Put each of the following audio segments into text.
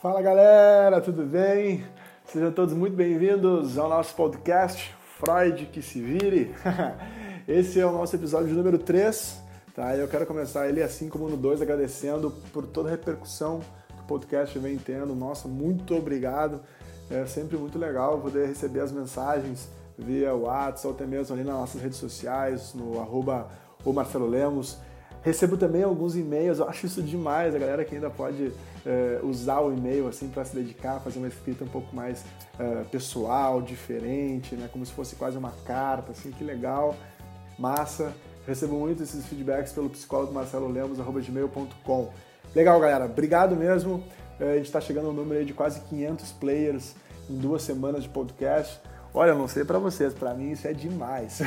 Fala galera, tudo bem? Sejam todos muito bem-vindos ao nosso podcast Freud que se vire. Esse é o nosso episódio número 3, tá? Eu quero começar ele assim como no 2 agradecendo por toda a repercussão podcast vem tendo. Nossa, muito obrigado. É sempre muito legal poder receber as mensagens via WhatsApp ou até mesmo ali nas nossas redes sociais, no arroba o Marcelo Lemos. Recebo também alguns e-mails, eu acho isso demais, a galera que ainda pode é, usar o e-mail assim para se dedicar, fazer uma escrita um pouco mais é, pessoal, diferente, né? como se fosse quase uma carta, assim, que legal, massa. Recebo muito esses feedbacks pelo psicólogo Marcelo Lemos, gmail.com. Legal, galera, obrigado mesmo. É, a gente está chegando a um número de quase 500 players em duas semanas de podcast. Olha, não sei para vocês, para mim isso é demais.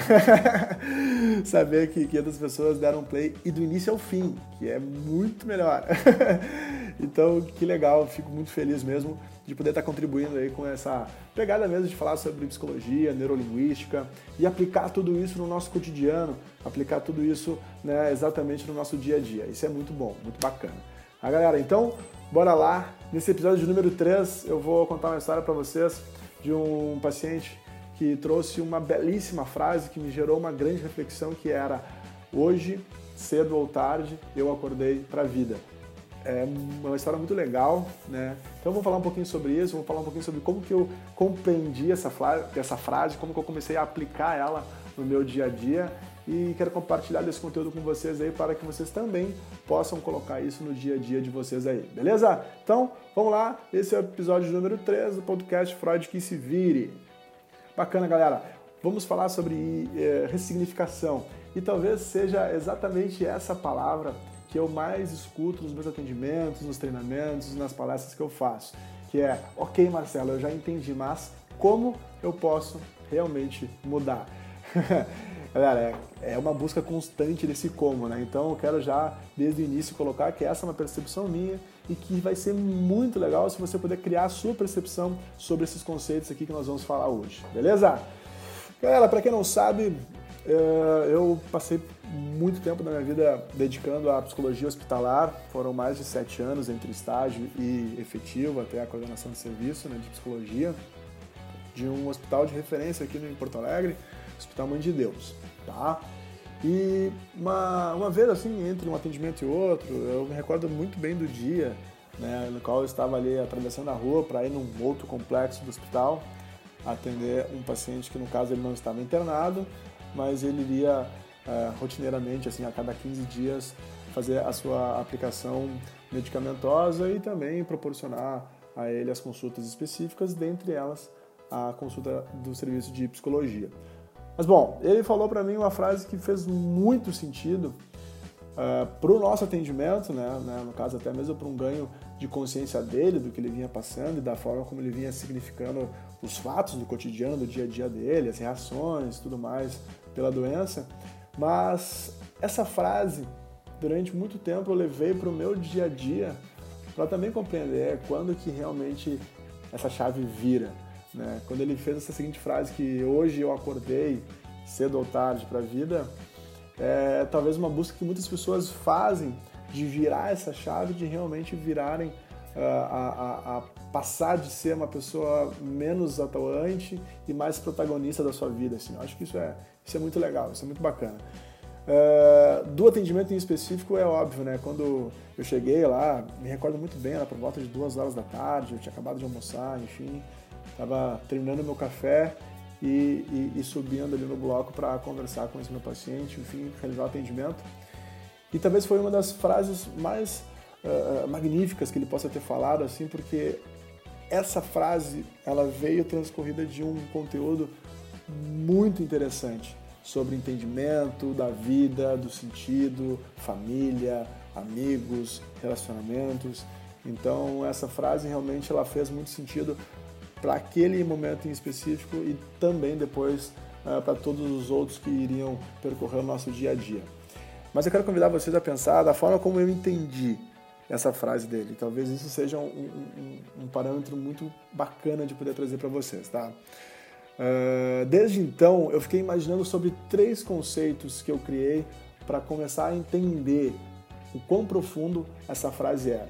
Saber que 500 pessoas deram play e do início ao fim, que é muito melhor. então, que legal, fico muito feliz mesmo de poder estar contribuindo aí com essa pegada mesmo de falar sobre psicologia, neurolinguística e aplicar tudo isso no nosso cotidiano, aplicar tudo isso né, exatamente no nosso dia a dia. Isso é muito bom, muito bacana. Ah, galera, então, bora lá. Nesse episódio número 3, eu vou contar uma história para vocês de um paciente que trouxe uma belíssima frase que me gerou uma grande reflexão que era hoje, cedo ou tarde, eu acordei para a vida. É uma história muito legal, né? Então vamos falar um pouquinho sobre isso, vamos falar um pouquinho sobre como que eu compreendi essa, essa frase, como que eu comecei a aplicar ela no meu dia a dia e quero compartilhar desse conteúdo com vocês aí para que vocês também possam colocar isso no dia a dia de vocês aí, beleza? Então, vamos lá, esse é o episódio número 3 do podcast Freud que se vire. Bacana, galera. Vamos falar sobre é, ressignificação e talvez seja exatamente essa palavra que eu mais escuto nos meus atendimentos, nos treinamentos, nas palestras que eu faço, que é, ok, Marcelo, eu já entendi, mas como eu posso realmente mudar? Galera, é, é uma busca constante desse como, né? Então eu quero já, desde o início, colocar que essa é uma percepção minha e que vai ser muito legal se você puder criar a sua percepção sobre esses conceitos aqui que nós vamos falar hoje, beleza? Galera, para quem não sabe, é, eu passei muito tempo da minha vida dedicando à psicologia hospitalar, foram mais de sete anos entre estágio e efetivo, até a coordenação de serviço né, de psicologia, de um hospital de referência aqui em Porto Alegre, Hospital Mãe de Deus, tá? E uma, uma vez assim, entre um atendimento e outro, eu me recordo muito bem do dia, né, no qual eu estava ali atravessando a rua para ir num outro complexo do hospital, atender um paciente que no caso ele não estava internado, mas ele iria é, rotineiramente, assim, a cada 15 dias, fazer a sua aplicação medicamentosa e também proporcionar a ele as consultas específicas, dentre elas a consulta do serviço de psicologia. Mas bom, ele falou para mim uma frase que fez muito sentido uh, eh, para o nosso atendimento, né, né, no caso até mesmo para um ganho de consciência dele, do que ele vinha passando e da forma como ele vinha significando os fatos do cotidiano, do dia a dia dele, as reações, tudo mais pela doença. Mas essa frase, durante muito tempo eu levei para o meu dia a dia para também compreender quando que realmente essa chave vira. Né? Quando ele fez essa seguinte frase que hoje eu acordei cedo ou tarde para a vida, é talvez uma busca que muitas pessoas fazem de virar essa chave, de realmente virarem uh, a, a, a, passar de ser uma pessoa menos atuante e mais protagonista da sua vida. Assim. Eu acho que isso é, isso é muito legal, isso é muito bacana. Uh, do atendimento em específico é óbvio, né? Quando eu cheguei lá, me recordo muito bem, era por volta de duas horas da tarde, eu tinha acabado de almoçar, enfim. Estava terminando meu café e, e, e, subindo ali no bloco para conversar com esse meu paciente, enfim, realizar o atendimento. E talvez foi uma das frases mais uh, magníficas que ele possa ter falado, assim, porque essa frase ela veio transcorrida de um conteúdo muito interessante sobre entendimento da vida, do sentido, família, amigos, relacionamentos. Então essa frase realmente ela fez muito sentido para aquele momento em específico e também depois uh, para todos os outros que iriam percorrer o nosso dia a dia. Mas eu quero convidar vocês a pensar da forma como eu entendi essa frase dele. Talvez isso seja um, um, um parâmetro muito bacana de poder trazer para vocês, tá? Uh, desde então, eu fiquei imaginando sobre três conceitos que eu criei para começar a entender o quão profundo essa frase é.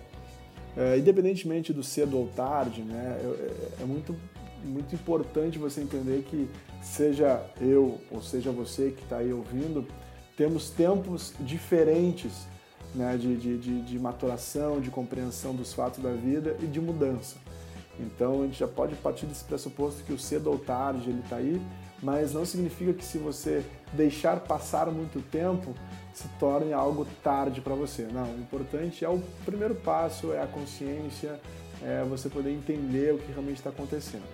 Uh, independentemente do cedo ou tarde, né, é, é muito, muito importante você entender que seja eu ou seja você que está aí ouvindo, temos tempos diferentes né, de, de, de maturação, de compreensão dos fatos da vida e de mudança. Então a gente já pode partir desse pressuposto que o cedo ou tarde ele está aí, mas não significa que se você deixar passar muito tempo se torne algo tarde para você. Não, o importante é o primeiro passo, é a consciência, é você poder entender o que realmente está acontecendo.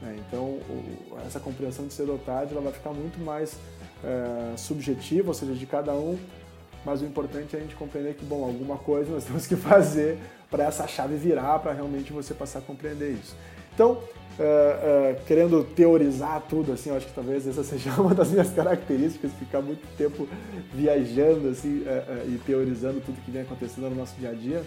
Né? Então o, essa compreensão de cedo ou tarde ela vai ficar muito mais é, subjetiva, ou seja, de cada um mas o importante é a gente compreender que, bom, alguma coisa nós temos que fazer para essa chave virar, para realmente você passar a compreender isso. Então, uh, uh, querendo teorizar tudo, assim, eu acho que talvez essa seja uma das minhas características, ficar muito tempo viajando, assim, uh, e teorizando tudo que vem acontecendo no nosso dia a dia.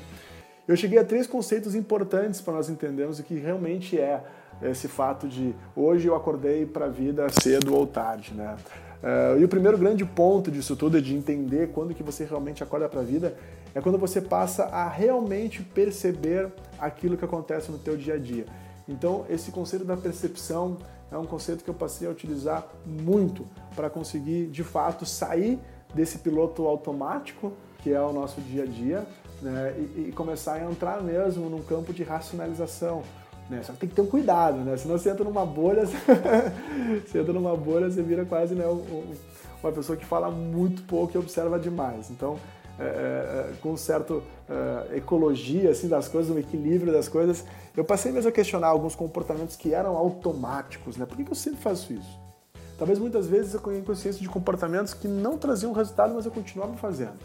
Eu cheguei a três conceitos importantes para nós entendermos o que realmente é esse fato de hoje eu acordei para a vida cedo ou tarde, né? Uh, e o primeiro grande ponto disso tudo, é de entender quando que você realmente acorda para a vida, é quando você passa a realmente perceber aquilo que acontece no teu dia a dia. Então, esse conceito da percepção é um conceito que eu passei a utilizar muito para conseguir, de fato, sair desse piloto automático, que é o nosso dia a dia, né, e, e começar a entrar mesmo num campo de racionalização, né? Só que tem que ter um cuidado, né? Senão você entra numa bolha, você entra numa bolha, você vira quase né, uma pessoa que fala muito pouco e observa demais. Então, é, é, é com certa é, ecologia assim, das coisas, um equilíbrio das coisas, eu passei mesmo a questionar alguns comportamentos que eram automáticos. Né? Por que, eu sempre faço isso? Talvez muitas vezes eu tenha consciência de comportamentos que não traziam resultado, mas eu continuava fazendo.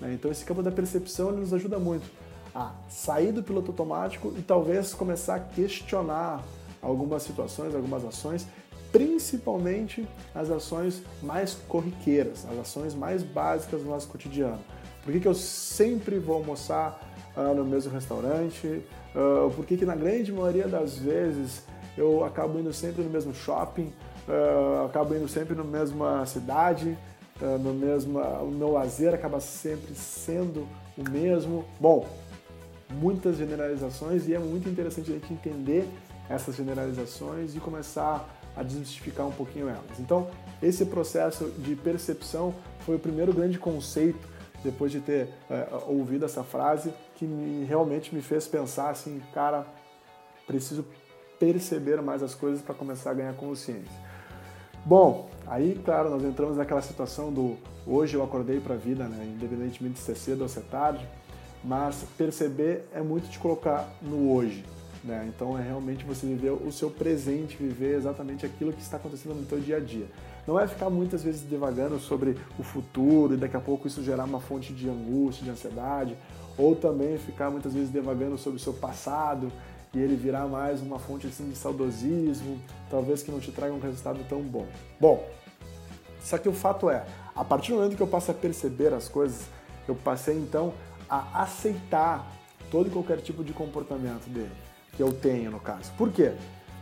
Né? Então esse campo da percepção nos ajuda muito a sair do piloto automático e talvez começar a questionar algumas situações, algumas ações, principalmente as ações mais corriqueiras, as ações mais básicas do nosso cotidiano. Por que, que eu sempre vou almoçar uh, no mesmo restaurante? Uh, por que, que na grande maioria das vezes eu acabo indo sempre no mesmo shopping? Uh, acabo indo sempre na mesma cidade? No mesmo, o meu lazer acaba sempre sendo o mesmo. Bom, muitas generalizações e é muito interessante a gente entender essas generalizações e começar a desmistificar um pouquinho elas. Então, esse processo de percepção foi o primeiro grande conceito depois de ter é, ouvido essa frase que me, realmente me fez pensar assim, cara, preciso perceber mais as coisas para começar a ganhar consciência. Bom, aí, claro, nós entramos naquela situação do hoje eu acordei para a vida, né? independentemente de ser cedo ou ser tarde, mas perceber é muito te colocar no hoje. Né? Então é realmente você viver o seu presente, viver exatamente aquilo que está acontecendo no teu dia a dia. Não é ficar muitas vezes devagando sobre o futuro e daqui a pouco isso gerar uma fonte de angústia, de ansiedade, ou também ficar muitas vezes devagando sobre o seu passado e ele virar mais uma fonte assim, de saudosismo, talvez que não te traga um resultado tão bom. Bom, só que o fato é, a partir do momento que eu passo a perceber as coisas, eu passei então a aceitar todo e qualquer tipo de comportamento dele, que eu tenho no caso. Por quê?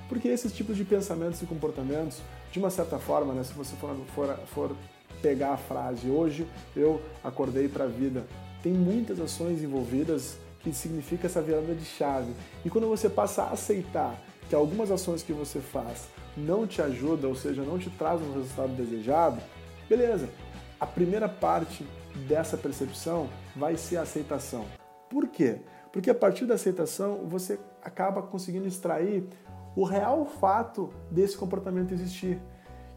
Porque esses tipos de pensamentos e comportamentos, de uma certa forma, né, se você for, for, for pegar a frase hoje eu acordei para a vida, tem muitas ações envolvidas que significa essa virada de chave. E quando você passa a aceitar que algumas ações que você faz não te ajudam, ou seja, não te trazem um resultado desejado, beleza. A primeira parte dessa percepção vai ser a aceitação. Por quê? Porque a partir da aceitação você acaba conseguindo extrair o real fato desse comportamento existir.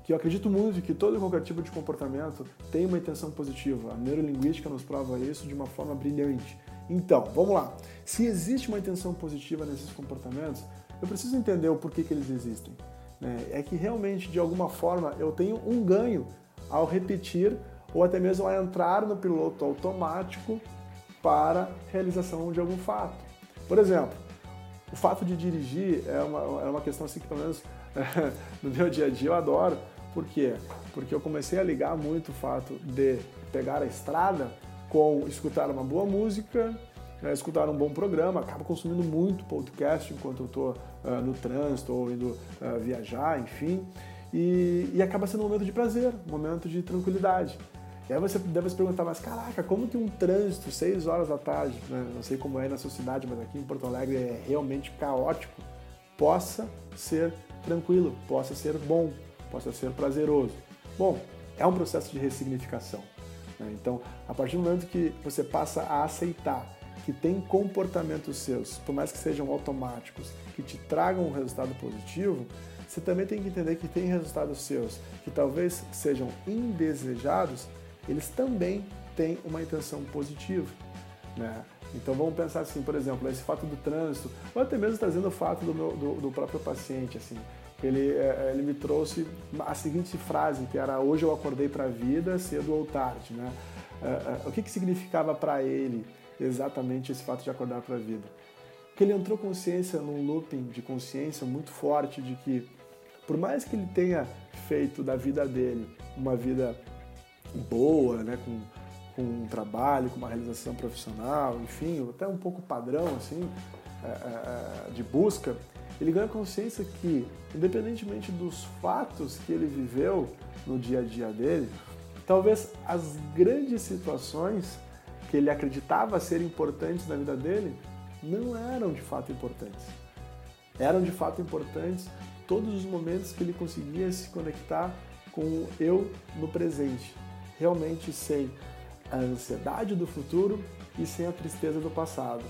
Que eu acredito muito que todo e qualquer tipo de comportamento tem uma intenção positiva. A neurolinguística nos prova isso de uma forma brilhante. Então, vamos lá. Se existe uma intenção positiva nesses comportamentos, eu preciso entender o porquê que eles existem. Né? É que realmente, de alguma forma, eu tenho um ganho ao repetir ou até mesmo a entrar no piloto automático para realização de algum fato. Por exemplo, o fato de dirigir é uma, é uma questão assim que pelo menos no meu dia a dia eu adoro. Por quê? Porque eu comecei a ligar muito o fato de pegar a estrada com escutar uma boa música, né, escutar um bom programa, acabo consumindo muito podcast enquanto eu estou uh, no trânsito ou indo uh, viajar, enfim. E, e, acaba sendo um momento de prazer, um momento de tranquilidade. E aí você deve se perguntar, mas caraca, como que um trânsito, 6 horas da tarde, né, não sei como é na sua cidade, mas aqui em Porto Alegre é realmente caótico, possa ser tranquilo, possa ser bom, possa ser prazeroso. Bom, é um processo de ressignificação. Né? Então, a partir do momento que você passa a aceitar que tem comportamentos seus, por mais que sejam automáticos, que te tragam um resultado positivo, você também tem que entender que tem resultados seus que talvez sejam indesejados, eles também têm uma intenção positiva. Né? Então vamos pensar assim, por exemplo, esse fato do trânsito, ou até mesmo trazendo o fato do, meu, do, do próprio paciente, assim, ele, é, ele me trouxe a seguinte frase, que era hoje eu acordei para a vida, cedo ou tarde. Né? É, é, o que, que significava para ele exatamente esse fato de acordar para a vida? Que ele entrou consciência num looping de consciência muito forte de que, por mais que ele tenha feito da vida dele uma vida boa, né, com, com um trabalho, com uma realização profissional, enfim, até um pouco padrão assim, de busca, ele ganha consciência que, independentemente dos fatos que ele viveu no dia a dia dele, talvez as grandes situações que ele acreditava ser importantes na vida dele não eram de fato importantes. Eram de fato importantes todos os momentos que ele conseguia se conectar com o eu no presente, realmente sem a ansiedade do futuro e sem a tristeza do passado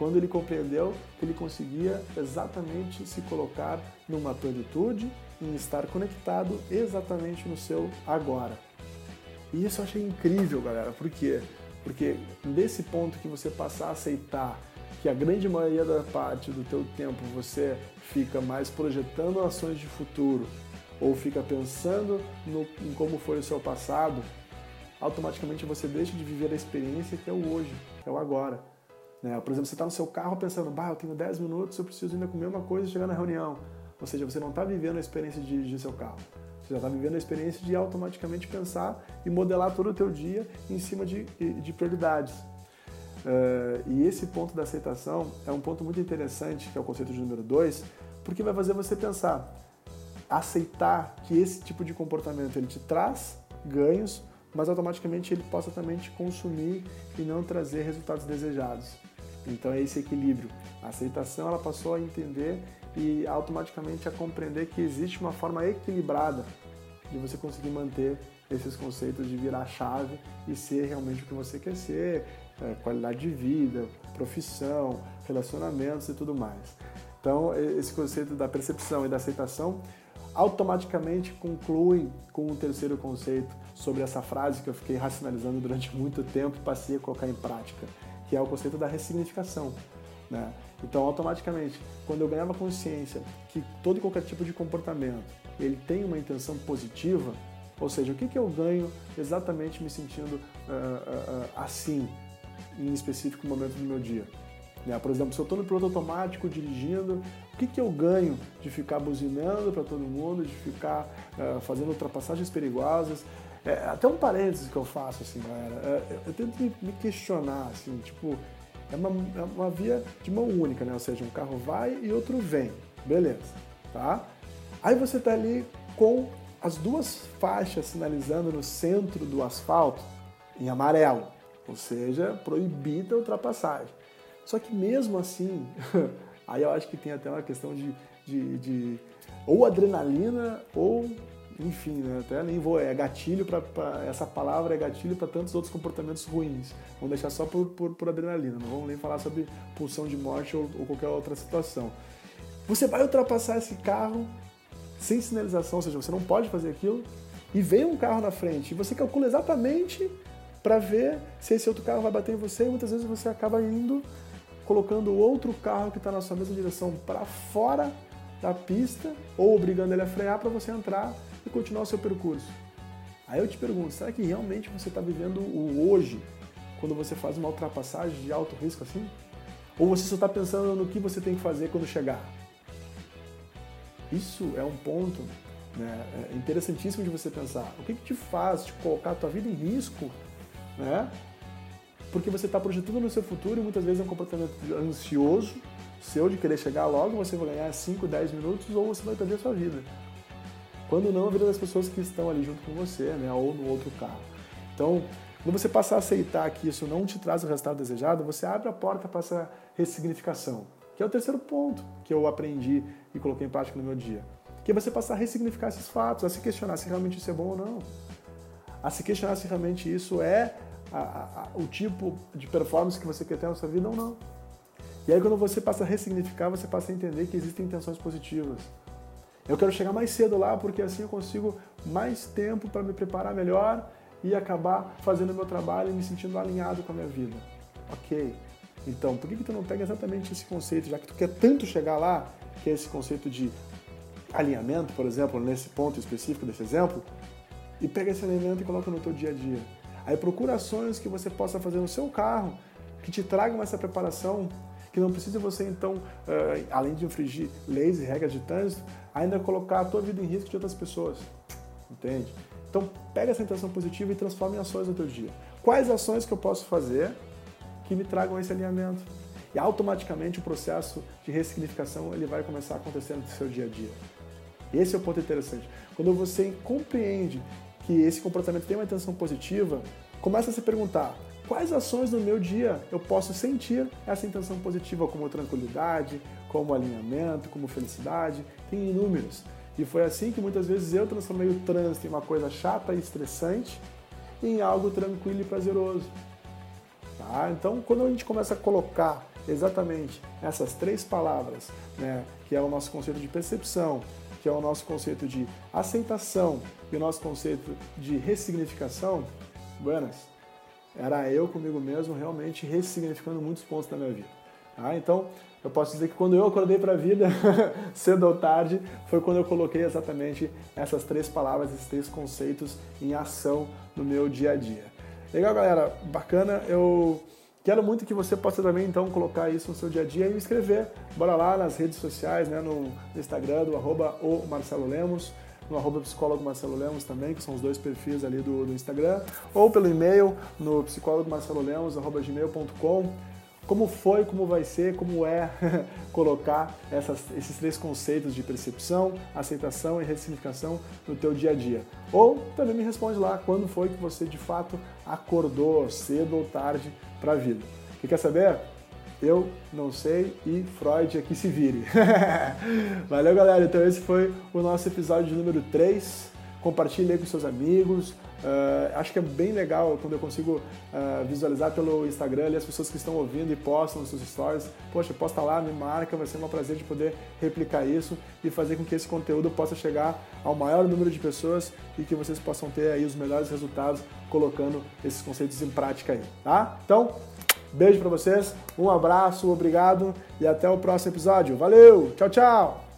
quando ele compreendeu que ele conseguia exatamente se colocar numa plenitude, em estar conectado exatamente no seu agora. E isso eu achei incrível, galera. Por quê? Porque nesse ponto que você passar a aceitar que a grande maioria da parte do teu tempo você fica mais projetando ações de futuro ou fica pensando no, em como foi o seu passado, automaticamente você deixa de viver a experiência que é o hoje, que é o agora. Né? Por exemplo, você está no seu carro pensando, bah, eu tenho 10 minutos, eu preciso ainda comer uma coisa e chegar na reunião. Ou seja, você não está vivendo a experiência de dirigir seu carro. Você já está vivendo a experiência de automaticamente pensar e modelar todo o teu dia em cima de, de prioridades. Uh, e esse ponto da aceitação é um ponto muito interessante, que é o conceito de número 2, porque vai fazer você pensar, aceitar que esse tipo de comportamento ele te traz ganhos, mas automaticamente ele possa também te consumir e não trazer resultados desejados. Então é esse equilíbrio. A aceitação ela passou a entender e automaticamente a compreender que existe uma forma equilibrada de você conseguir manter esses conceitos de virar chave e ser realmente o que você quer ser, é, qualidade de vida, profissão, relacionamentos e tudo mais. Então esse conceito da percepção e da aceitação automaticamente conclui com um terceiro conceito sobre essa frase que eu fiquei racionalizando durante muito tempo e passei a colocar em prática que é o conceito da ressignificação. Né? Então, automaticamente, quando eu ganhava consciência que todo e qualquer tipo de comportamento ele tem uma intenção positiva, ou seja, o que, que eu ganho exatamente me sentindo uh, uh, uh, assim, em específico momento do meu dia? Né? Por exemplo, se eu estou no piloto automático dirigindo, o que, que eu ganho de ficar buzinando para todo mundo, de ficar fazendo ultrapassagens perigosas, é, até um parênteses que eu faço, assim, galera. É, eu tento me questionar, assim, tipo, é uma, é uma via de mão única, né? Ou seja, um carro vai e outro vem. Beleza, tá? Aí você tá ali com as duas faixas sinalizando no centro do asfalto em amarelo, ou seja, proibida a ultrapassagem. Só que mesmo assim, aí eu acho que tem até uma questão de, de, de ou adrenalina ou enfim, né? até nem vou, é gatilho para essa palavra é gatilho para tantos outros comportamentos ruins. Vamos deixar só por, por, por, adrenalina, não vamos nem falar sobre pulsão de morte ou, ou qualquer outra situação. Você vai ultrapassar esse carro sem sinalização, ou seja, você não pode fazer aquilo, e vem um carro na frente, e você calcula exatamente para ver se esse outro carro vai bater em você, e muitas vezes você acaba indo colocando outro carro que está na sua mesma direção para fora da pista, ou obrigando ele a frear para você entrar e continuar o seu percurso. Aí eu te pergunto, será que realmente você está vivendo o hoje quando você faz uma ultrapassagem de alto risco assim? Ou você só está pensando no que você tem que fazer quando chegar? Isso é um ponto né, é interessantíssimo de você pensar. O que, que te faz te colocar a tua vida em risco né, porque você está projetando no seu futuro e muitas vezes é um comportamento ansioso seu de querer chegar logo, você vai ganhar 5, 10 minutos ou você vai perder a sua vida. Quando não, a vida das pessoas que estão ali junto com você, né, ou no outro carro. Então, quando você passar a aceitar que isso não te traz o resultado desejado, você abre a porta para essa ressignificação, que é o terceiro ponto que eu aprendi e coloquei em prática no meu dia. Que é você passar a ressignificar esses fatos, a se questionar se realmente isso é bom ou não. A se questionar se realmente isso é a, a, o tipo de performance que você quer ter na sua vida ou não. E aí quando você passa a ressignificar, você passa a entender que existem intenções positivas. Eu quero chegar mais cedo lá porque assim eu consigo mais tempo para me preparar melhor e acabar fazendo o meu trabalho e me sentindo alinhado com a minha vida. Ok. Então, por que, que tu não pega exatamente esse conceito, já que tu quer tanto chegar lá, que é esse conceito de alinhamento, por exemplo, nesse ponto específico desse exemplo, e pega esse alinhamento e coloca no teu dia a dia. Aí procura ações que você possa fazer no seu carro, que te tragam essa preparação, que não precisa você então, uh, além de infringir leis e regras de trânsito, ainda colocar a tua vida em risco de outras pessoas. Entende? Então, pega essa intenção positiva e transforma em ações no teu dia. Quais ações que eu posso fazer que me tragam esse alinhamento? E automaticamente o processo de ressignificação ele vai começar a acontecer no seu dia a dia. Esse é o ponto interessante. Quando você compreende que esse comportamento tem uma intenção positiva, começa a se perguntar: quais ações no meu dia eu posso sentir essa intenção positiva, como tranquilidade, como alinhamento, como felicidade? Tem inúmeros. E foi assim que muitas vezes eu transformei o trânsito em uma coisa chata e estressante em algo tranquilo e prazeroso. Tá? Então, quando a gente começa a colocar exatamente essas três palavras, né, que é o nosso conceito de percepção, que é o nosso conceito de aceitação e o nosso conceito de ressignificação, buenas, era eu comigo mesmo realmente ressignificando muitos pontos da minha vida. Tá? Então, eu posso dizer que quando eu acordei para a vida, cedo ou tarde, foi quando eu coloquei exatamente essas três palavras, esses três conceitos em ação no meu dia a dia. Legal, galera? Bacana. Eu quero muito que você possa também, então, colocar isso no seu dia a dia e me escrever. Bora lá nas redes sociais, né? no Instagram, do arroba o Marcelo Lemos, no arroba psicólogo Marcelo Lemos também, que são os dois perfis ali do, do Instagram, ou pelo e-mail no psicólogo Marcelo Lemos, arroba gmail.com como foi, como vai ser, como é colocar essas, esses três conceitos de percepção, aceitação e ressignificação no teu dia a dia. Ou também me responde lá quando foi que você de fato acordou cedo ou tarde para a vida. Que quer saber? Eu não sei e Freud aqui se vire. Valeu, galera. Então esse foi o nosso episódio número 3. Compartilhe aí com seus amigos, Uh, acho que é bem legal quando eu consigo uh, visualizar pelo Instagram ali as pessoas que estão ouvindo e postam nos seus stories. Poxa, posta lá, me marca, vai ser um prazer de poder replicar isso e fazer com que esse conteúdo possa chegar ao maior número de pessoas e que vocês possam ter aí os melhores resultados colocando esses conceitos em prática aí, tá? Então, beijo para vocês, um abraço, obrigado e até o próximo episódio. Valeu, tchau, tchau!